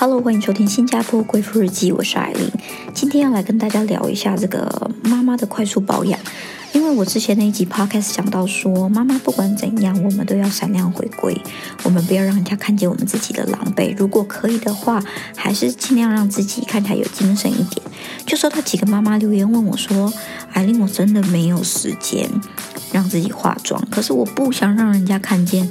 Hello，欢迎收听新加坡贵妇日记，我是艾琳。今天要来跟大家聊一下这个妈妈的快速保养，因为我之前那一集 podcast 讲到说，妈妈不管怎样，我们都要闪亮回归，我们不要让人家看见我们自己的狼狈。如果可以的话，还是尽量让自己看起来有精神一点。就收到几个妈妈留言问我说，艾琳，我真的没有时间让自己化妆，可是我不想让人家看见。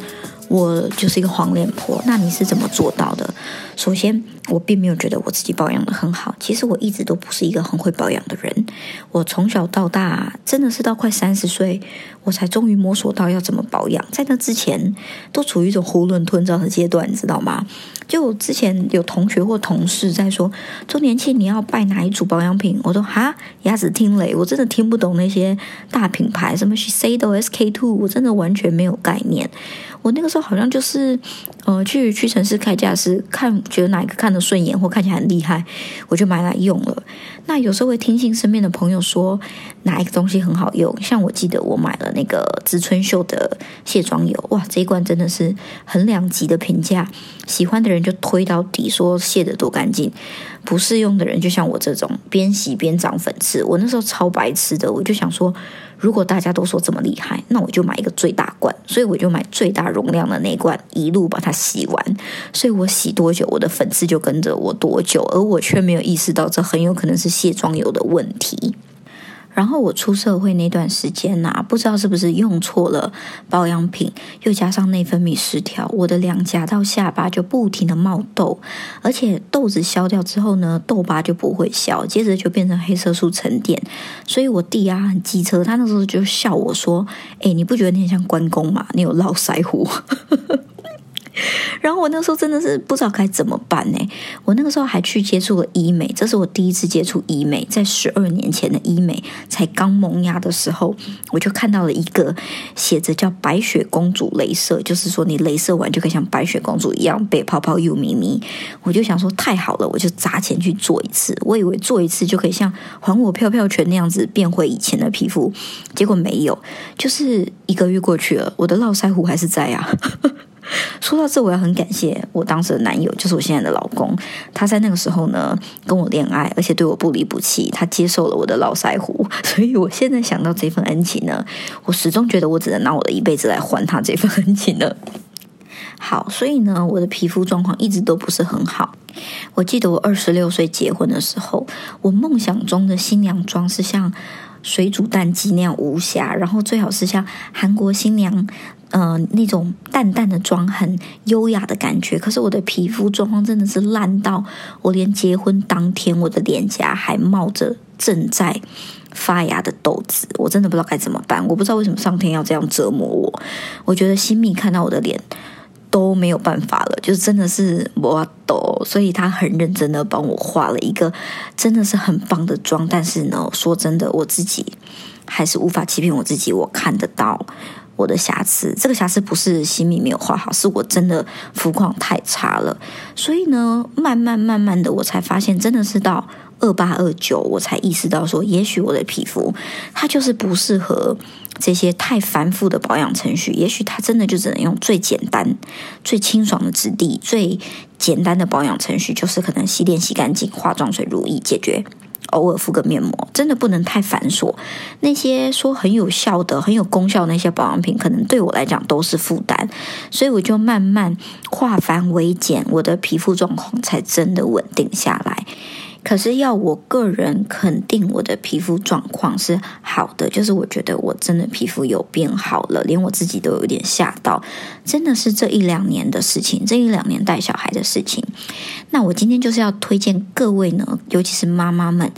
我就是一个黄脸婆，那你是怎么做到的？首先，我并没有觉得我自己保养的很好。其实我一直都不是一个很会保养的人。我从小到大，真的是到快三十岁，我才终于摸索到要怎么保养。在那之前，都处于一种囫囵吞枣的阶段，你知道吗？就之前有同学或同事在说周年庆你要拜哪一组保养品，我说哈牙齿听雷，我真的听不懂那些大品牌，什么 Shiseido、SK two，我真的完全没有概念。我那个时候好像就是，呃，去屈臣氏开架是看觉得哪一个看得顺眼或看起来很厉害，我就买来用了。那有时候会听信身边的朋友说哪一个东西很好用，像我记得我买了那个植村秀的卸妆油，哇，这一罐真的是很两极的评价，喜欢的人就推到底说卸得多干净，不适用的人就像我这种边洗边长粉刺，我那时候超白痴的，我就想说。如果大家都说这么厉害，那我就买一个最大罐，所以我就买最大容量的那罐，一路把它洗完。所以我洗多久，我的粉刺就跟着我多久，而我却没有意识到这很有可能是卸妆油的问题。然后我出社会那段时间呐，不知道是不是用错了保养品，又加上内分泌失调，我的两颊到下巴就不停的冒痘，而且痘子消掉之后呢，痘疤就不会消，接着就变成黑色素沉淀。所以我弟啊很机车，他那时候就笑我说：“哎，你不觉得你很像关公吗？你有络腮胡。” 然后我那时候真的是不知道该怎么办呢。我那个时候还去接触了医美，这是我第一次接触医美，在十二年前的医美才刚萌芽的时候，我就看到了一个写着叫“白雪公主镭射”，就是说你镭射完就可以像白雪公主一样被泡泡又咪咪。我就想说太好了，我就砸钱去做一次。我以为做一次就可以像还我票票权那样子变回以前的皮肤，结果没有，就是一个月过去了，我的络腮胡还是在啊。说到这，我要很感谢我当时的男友，就是我现在的老公。他在那个时候呢，跟我恋爱，而且对我不离不弃。他接受了我的络腮胡，所以我现在想到这份恩情呢，我始终觉得我只能拿我的一辈子来还他这份恩情了。好，所以呢，我的皮肤状况一直都不是很好。我记得我二十六岁结婚的时候，我梦想中的新娘妆是像水煮蛋鸡那样无瑕，然后最好是像韩国新娘。嗯，那种淡淡的妆，很优雅的感觉。可是我的皮肤状况真的是烂到，我连结婚当天，我的脸颊还冒着正在发芽的痘子。我真的不知道该怎么办。我不知道为什么上天要这样折磨我。我觉得新密看到我的脸都没有办法了，就真的是我抖，所以他很认真的帮我画了一个真的是很棒的妆。但是呢，说真的，我自己还是无法欺骗我自己，我看得到。我的瑕疵，这个瑕疵不是心米没有画好，是我真的肤况太差了。所以呢，慢慢慢慢的，我才发现，真的是到二八二九，我才意识到说，也许我的皮肤它就是不适合这些太繁复的保养程序，也许它真的就只能用最简单、最清爽的质地、最简单的保养程序，就是可能洗脸洗干净，化妆水如意解决。偶尔敷个面膜，真的不能太繁琐。那些说很有效的、很有功效那些保养品，可能对我来讲都是负担，所以我就慢慢化繁为简，我的皮肤状况才真的稳定下来。可是要我个人肯定我的皮肤状况是好的，就是我觉得我真的皮肤有变好了，连我自己都有点吓到。真的是这一两年的事情，这一两年带小孩的事情。那我今天就是要推荐各位呢，尤其是妈妈们，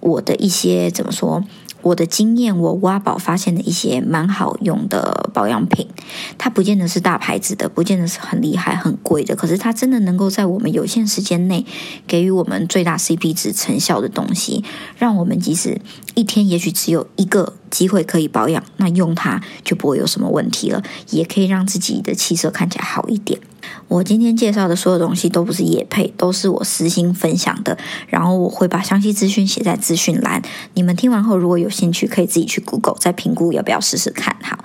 我的一些怎么说？我的经验，我挖宝发现的一些蛮好用的保养品，它不见得是大牌子的，不见得是很厉害、很贵的，可是它真的能够在我们有限时间内给予我们最大 CP 值成效的东西，让我们即使一天也许只有一个机会可以保养，那用它就不会有什么问题了，也可以让自己的气色看起来好一点。我今天介绍的所有东西都不是野配，都是我私心分享的。然后我会把详细资讯写在资讯栏，你们听完后如果有兴趣，可以自己去 Google 再评估要不要试试看。好，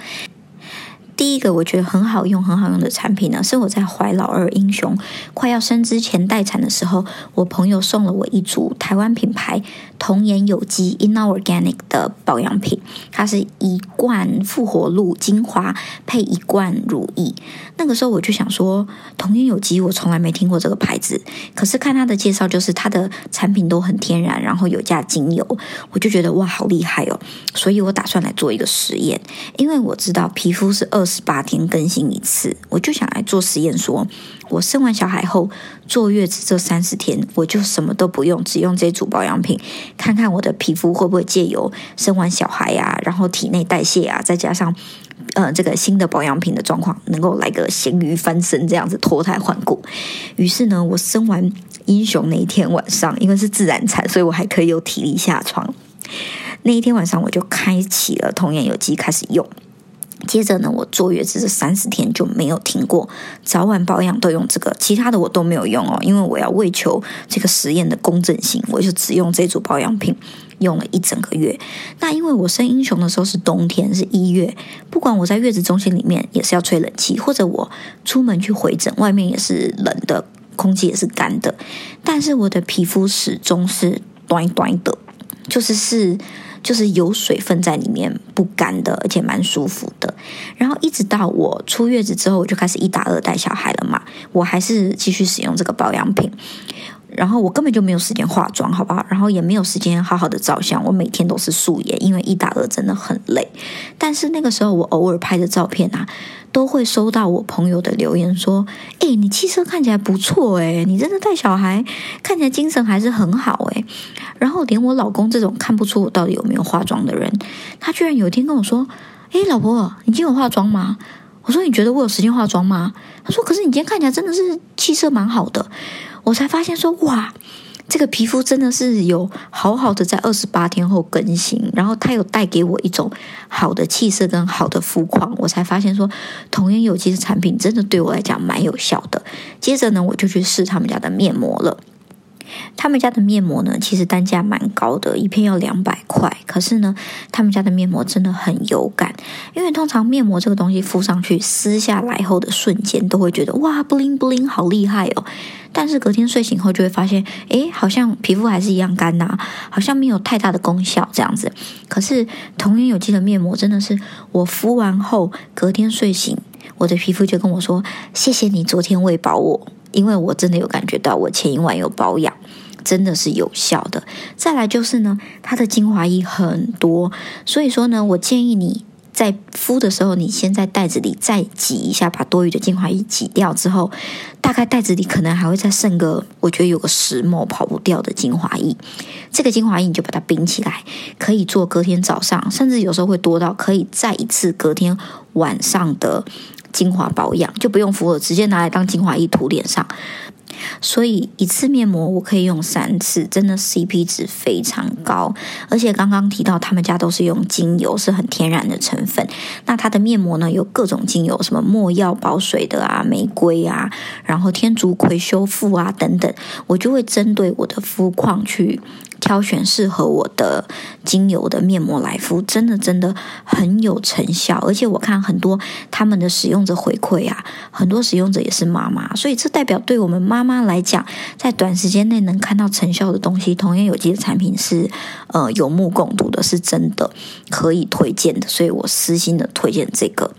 第一个我觉得很好用、很好用的产品呢，是我在怀老二英雄快要生之前待产的时候，我朋友送了我一组台湾品牌童颜有机 Inna Organic 的保养品，它是一罐复活露精华配一罐乳液。那个时候我就想说，童颜有机我从来没听过这个牌子，可是看它的介绍，就是它的产品都很天然，然后有加精油，我就觉得哇，好厉害哦！所以我打算来做一个实验，因为我知道皮肤是二。十八天更新一次，我就想来做实验，说我生完小孩后坐月子这三十天，我就什么都不用，只用这组保养品，看看我的皮肤会不会借由生完小孩呀，然后体内代谢啊，再加上呃这个新的保养品的状况，能够来个咸鱼翻身这样子脱胎换骨。于是呢，我生完英雄那一天晚上，因为是自然产，所以我还可以有体力下床。那一天晚上，我就开启了童颜有机开始用。接着呢，我坐月子这三十天就没有停过，早晚保养都用这个，其他的我都没有用哦，因为我要为求这个实验的公正性，我就只用这组保养品，用了一整个月。那因为我生英雄的时候是冬天，是一月，不管我在月子中心里面也是要吹冷气，或者我出门去回诊，外面也是冷的，空气也是干的，但是我的皮肤始终是短短的，就是是。就是有水分在里面，不干的，而且蛮舒服的。然后一直到我出月子之后，我就开始一打二带小孩了嘛，我还是继续使用这个保养品。然后我根本就没有时间化妆，好不好？然后也没有时间好好的照相。我每天都是素颜，因为一打二真的很累。但是那个时候，我偶尔拍的照片啊，都会收到我朋友的留言说：“哎，你气色看起来不错，哎，你真的带小孩看起来精神还是很好，哎。”然后连我老公这种看不出我到底有没有化妆的人，他居然有一天跟我说：“哎，老婆，你今天有化妆吗？”我说：“你觉得我有时间化妆吗？”他说：“可是你今天看起来真的是气色蛮好的。”我才发现说哇，这个皮肤真的是有好好的在二十八天后更新，然后它有带给我一种好的气色跟好的肤况。我才发现说，童颜有机的产品真的对我来讲蛮有效的。接着呢，我就去试他们家的面膜了。他们家的面膜呢，其实单价蛮高的，一片要两百块。可是呢，他们家的面膜真的很有感，因为通常面膜这个东西敷上去撕下来后的瞬间，都会觉得哇布灵布灵，好厉害哦。但是隔天睡醒后就会发现，诶，好像皮肤还是一样干呐，好像没有太大的功效这样子。可是童颜有机的面膜真的是，我敷完后隔天睡醒，我的皮肤就跟我说，谢谢你昨天喂饱我。因为我真的有感觉到，我前一晚有保养，真的是有效的。再来就是呢，它的精华液很多，所以说呢，我建议你在敷的时候，你先在袋子里再挤一下，把多余的精华液挤掉之后，大概袋子里可能还会再剩个，我觉得有个十沫跑不掉的精华液。这个精华液你就把它冰起来，可以做隔天早上，甚至有时候会多到可以再一次隔天晚上的。精华保养就不用敷了，直接拿来当精华液涂脸上。所以一次面膜我可以用三次，真的 CP 值非常高。而且刚刚提到他们家都是用精油，是很天然的成分。那它的面膜呢，有各种精油，什么没药保水的啊，玫瑰啊，然后天竺葵修复啊等等，我就会针对我的肤况去。挑选适合我的精油的面膜来敷，真的真的很有成效。而且我看很多他们的使用者回馈啊，很多使用者也是妈妈，所以这代表对我们妈妈来来讲，在短时间内能看到成效的东西，同样有机的产品是呃有目共睹的，是真的可以推荐的。所以我私心的推荐这个。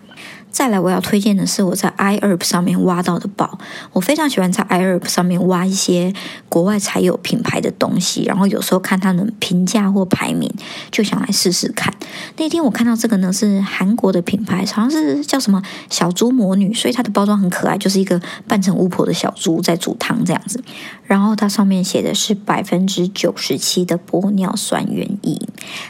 再来，我要推荐的是我在 iHerb 上面挖到的宝。我非常喜欢在 iHerb 上面挖一些国外才有品牌的东西，然后有时候看他们评价或排名，就想来试试看。那天我看到这个呢，是韩国的品牌，好像是叫什么小猪魔女，所以它的包装很可爱，就是一个扮成巫婆的小猪在煮汤这样子。然后它上面写的是百分之九十七的玻尿酸原液。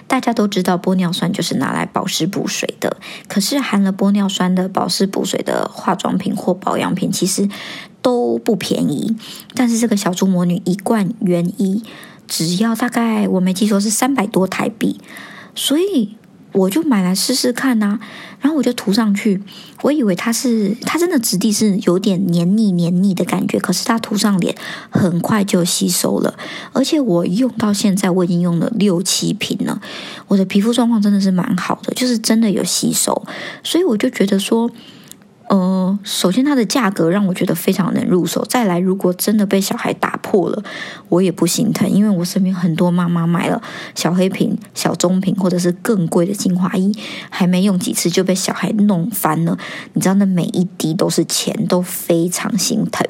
大家都知道玻尿酸就是拿来保湿补水的，可是含了玻尿酸的保湿补水的化妆品或保养品其实都不便宜。但是这个小猪魔女一罐原一只要大概我没记错是三百多台币，所以我就买来试试看呐，然后我就涂上去，我以为它是它真的质地是有点黏腻黏腻的感觉，可是它涂上脸很快就吸收了，而且我用到现在我已经用了六七瓶了，我的皮肤状况真的是蛮好的，就是真的有吸收，所以我就觉得说。呃，首先它的价格让我觉得非常能入手。再来，如果真的被小孩打破了，我也不心疼，因为我身边很多妈妈买了小黑瓶、小棕瓶，或者是更贵的精华液，还没用几次就被小孩弄翻了。你知道，那每一滴都是钱，都非常心疼。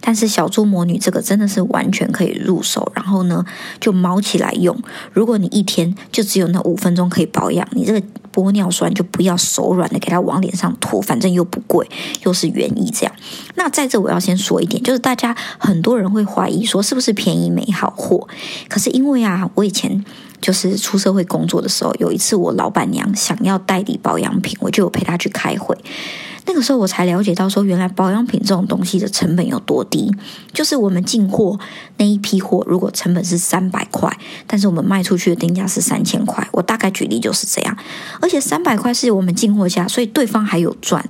但是小猪魔女这个真的是完全可以入手，然后呢就毛起来用。如果你一天就只有那五分钟可以保养，你这个玻尿酸就不要手软的给它往脸上涂，反正又不贵，又是原意这样。那在这我要先说一点，就是大家很多人会怀疑说是不是便宜没好货？可是因为啊，我以前就是出社会工作的时候，有一次我老板娘想要代理保养品，我就有陪她去开会。那个时候我才了解到，说原来保养品这种东西的成本有多低。就是我们进货那一批货，如果成本是三百块，但是我们卖出去的定价是三千块。我大概举例就是这样。而且三百块是我们进货价，所以对方还有赚。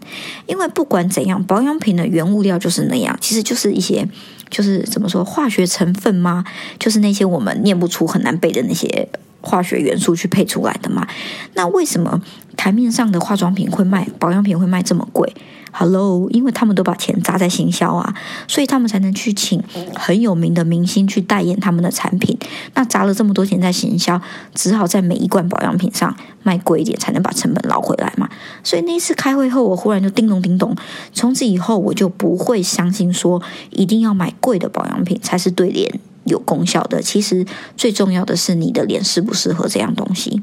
因为不管怎样，保养品的原物料就是那样，其实就是一些，就是怎么说，化学成分吗？就是那些我们念不出、很难背的那些。化学元素去配出来的嘛？那为什么台面上的化妆品会卖保养品会卖这么贵？Hello，因为他们都把钱砸在行销啊，所以他们才能去请很有名的明星去代言他们的产品。那砸了这么多钱在行销，只好在每一罐保养品上卖贵一点，才能把成本捞回来嘛。所以那一次开会后，我忽然就叮咚叮咚，从此以后我就不会相信说一定要买贵的保养品才是对联。有功效的，其实最重要的是你的脸适不适合这样东西。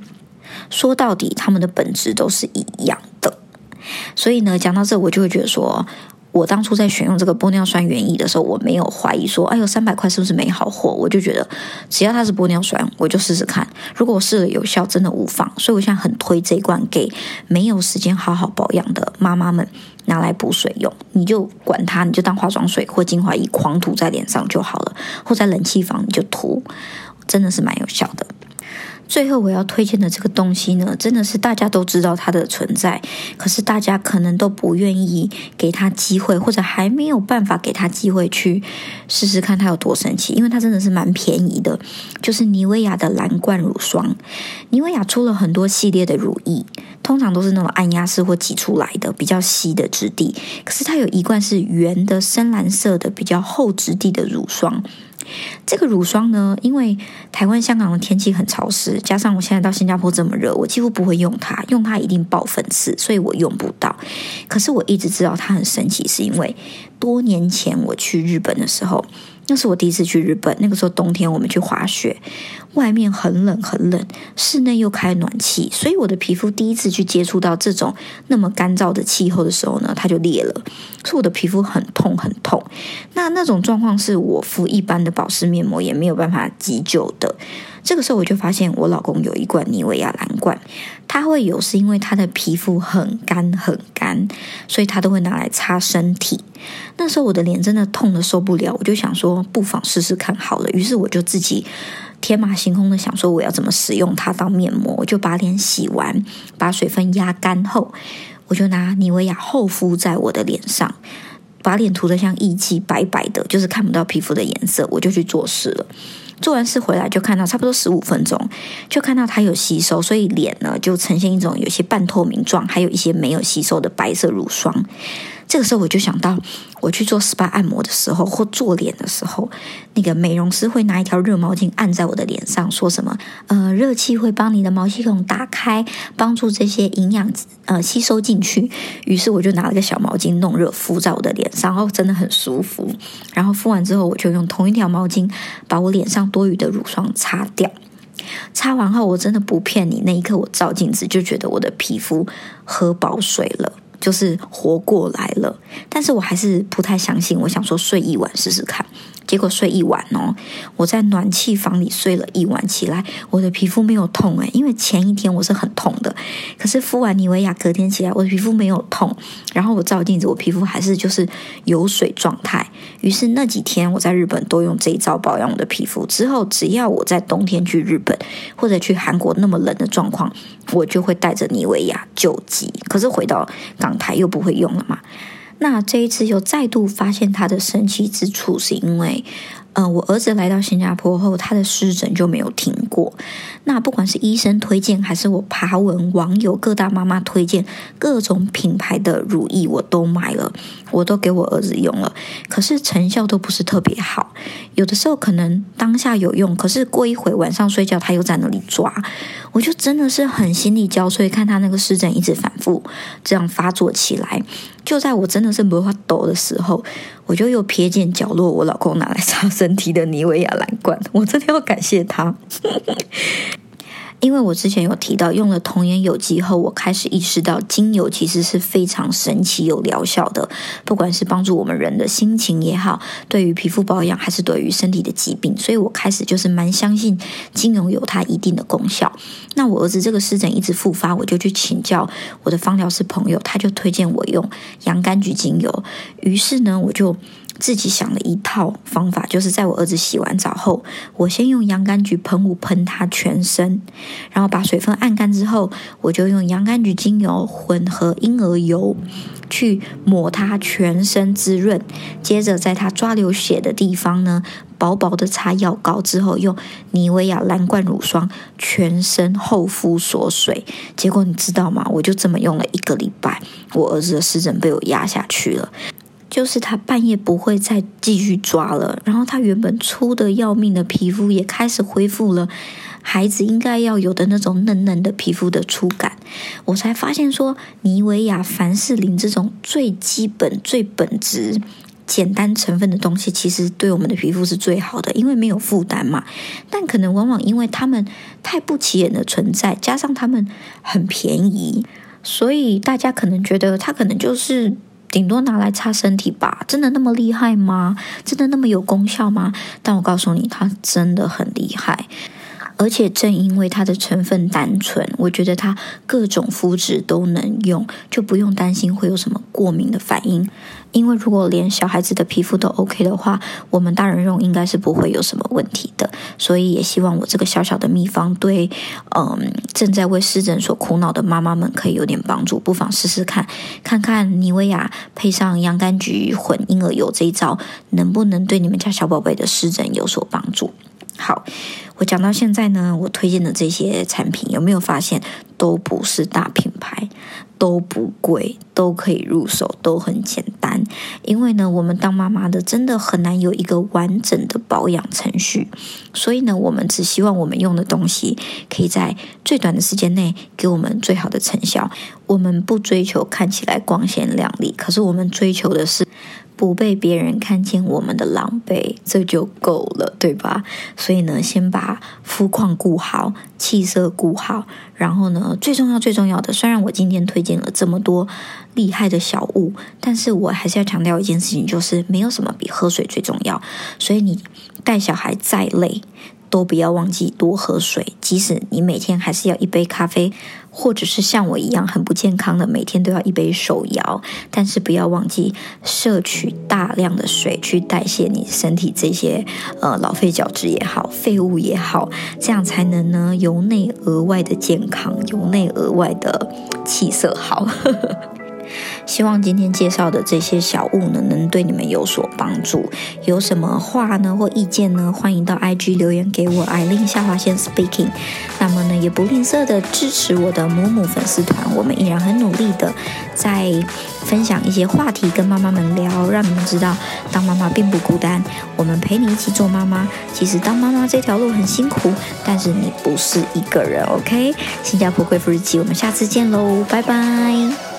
说到底，他们的本质都是一样的。所以呢，讲到这，我就会觉得说。我当初在选用这个玻尿酸原液的时候，我没有怀疑说，哎呦，三百块是不是没好货？我就觉得只要它是玻尿酸，我就试试看。如果我试了有效，真的无妨。所以我现在很推这一罐给没有时间好好保养的妈妈们拿来补水用。你就管它，你就当化妆水或精华液狂涂在脸上就好了，或在冷气房你就涂，真的是蛮有效的。最后我要推荐的这个东西呢，真的是大家都知道它的存在，可是大家可能都不愿意给它机会，或者还没有办法给它机会去试试看它有多神奇，因为它真的是蛮便宜的。就是妮维雅的蓝罐乳霜，妮维雅出了很多系列的乳液，通常都是那种按压式或挤出来的比较稀的质地，可是它有一罐是圆的深蓝色的比较厚质地的乳霜。这个乳霜呢，因为台湾、香港的天气很潮湿，加上我现在到新加坡这么热，我几乎不会用它，用它一定爆粉刺，所以我用不到。可是我一直知道它很神奇，是因为多年前我去日本的时候。那是我第一次去日本，那个时候冬天我们去滑雪，外面很冷很冷，室内又开暖气，所以我的皮肤第一次去接触到这种那么干燥的气候的时候呢，它就裂了，所以我的皮肤很痛很痛。那那种状况是我敷一般的保湿面膜也没有办法急救的。这个时候我就发现我老公有一罐妮维雅蓝罐，他会有是因为他的皮肤很干很干，所以他都会拿来擦身体。那时候我的脸真的痛的受不了，我就想说不妨试试看好了。于是我就自己天马行空的想说我要怎么使用它当面膜。我就把脸洗完，把水分压干后，我就拿妮维雅厚敷在我的脸上，把脸涂得像艺妓白白的，就是看不到皮肤的颜色，我就去做事了。做完事回来就看到差不多十五分钟，就看到它有吸收，所以脸呢就呈现一种有些半透明状，还有一些没有吸收的白色乳霜。这个时候我就想到，我去做 SPA 按摩的时候或做脸的时候，那个美容师会拿一条热毛巾按在我的脸上，说什么？呃，热气会帮你的毛细孔打开，帮助这些营养呃吸收进去。于是我就拿了个小毛巾弄热敷在我的脸上，然后真的很舒服。然后敷完之后，我就用同一条毛巾把我脸上多余的乳霜擦掉。擦完后，我真的不骗你，那一刻我照镜子就觉得我的皮肤喝饱水了。就是活过来了，但是我还是不太相信。我想说睡一晚试试看，结果睡一晚哦，我在暖气房里睡了一晚，起来我的皮肤没有痛诶，因为前一天我是很痛的，可是敷完妮维雅隔天起来我的皮肤没有痛，然后我照镜子，我皮肤还是就是有水状态。于是那几天我在日本都用这一招保养我的皮肤，之后只要我在冬天去日本或者去韩国那么冷的状况，我就会带着妮维雅救急。可是回到港台又不会用了嘛。那这一次又再度发现他的神奇之处，是因为。嗯，我儿子来到新加坡后，他的湿疹就没有停过。那不管是医生推荐，还是我爬文网友各大妈妈推荐，各种品牌的乳液我都买了，我都给我儿子用了，可是成效都不是特别好。有的时候可能当下有用，可是过一会晚上睡觉他又在那里抓，我就真的是很心力交瘁，看他那个湿疹一直反复这样发作起来。就在我真的是没法抖的时候，我就又瞥见角落我老公拿来擦身体的妮维雅蓝罐，我真的要感谢他。因为我之前有提到，用了童颜有机后，我开始意识到精油其实是非常神奇有疗效的，不管是帮助我们人的心情也好，对于皮肤保养还是对于身体的疾病，所以我开始就是蛮相信精油有它一定的功效。那我儿子这个湿疹一直复发，我就去请教我的芳疗师朋友，他就推荐我用洋甘菊精油，于是呢，我就。自己想了一套方法，就是在我儿子洗完澡后，我先用洋甘菊喷雾喷他全身，然后把水分按干之后，我就用洋甘菊精油混合婴儿油去抹他全身滋润，接着在他抓流血的地方呢，薄薄的擦药膏之后，用妮维雅蓝罐乳霜全身厚敷锁水。结果你知道吗？我就这么用了一个礼拜，我儿子的湿疹被我压下去了。就是他半夜不会再继续抓了，然后他原本粗的要命的皮肤也开始恢复了孩子应该要有的那种嫩嫩的皮肤的触感。我才发现说，妮维雅、凡士林这种最基本、最本质、简单成分的东西，其实对我们的皮肤是最好的，因为没有负担嘛。但可能往往因为他们太不起眼的存在，加上他们很便宜，所以大家可能觉得它可能就是。顶多拿来擦身体吧，真的那么厉害吗？真的那么有功效吗？但我告诉你，它真的很厉害。而且正因为它的成分单纯，我觉得它各种肤质都能用，就不用担心会有什么过敏的反应。因为如果连小孩子的皮肤都 OK 的话，我们大人用应该是不会有什么问题的。所以也希望我这个小小的秘方对，嗯，正在为湿疹所苦恼的妈妈们可以有点帮助，不妨试试看，看看妮维雅配上洋甘菊混婴儿油这一招，能不能对你们家小宝贝的湿疹有所帮助。好，我讲到现在呢，我推荐的这些产品有没有发现都不是大品牌，都不贵，都可以入手，都很简单。因为呢，我们当妈妈的真的很难有一个完整的保养程序，所以呢，我们只希望我们用的东西可以在最短的时间内给我们最好的成效。我们不追求看起来光鲜亮丽，可是我们追求的是。不被别人看见我们的狼狈，这就够了，对吧？所以呢，先把肤况顾好，气色顾好，然后呢，最重要、最重要的，虽然我今天推荐了这么多厉害的小物，但是我还是要强调一件事情，就是没有什么比喝水最重要。所以你带小孩再累。都不要忘记多喝水，即使你每天还是要一杯咖啡，或者是像我一样很不健康的每天都要一杯手摇，但是不要忘记摄取大量的水去代谢你身体这些呃老废角质也好，废物也好，这样才能呢由内而外的健康，由内而外的气色好。希望今天介绍的这些小物呢，能对你们有所帮助。有什么话呢或意见呢，欢迎到 IG 留言给我，艾琳下划线 Speaking。那么呢，也不吝啬的支持我的母母粉丝团，我们依然很努力的在分享一些话题，跟妈妈们聊，让你们知道当妈妈并不孤单，我们陪你一起做妈妈。其实当妈妈这条路很辛苦，但是你不是一个人，OK？新加坡贵妇日记，我们下次见喽，拜拜。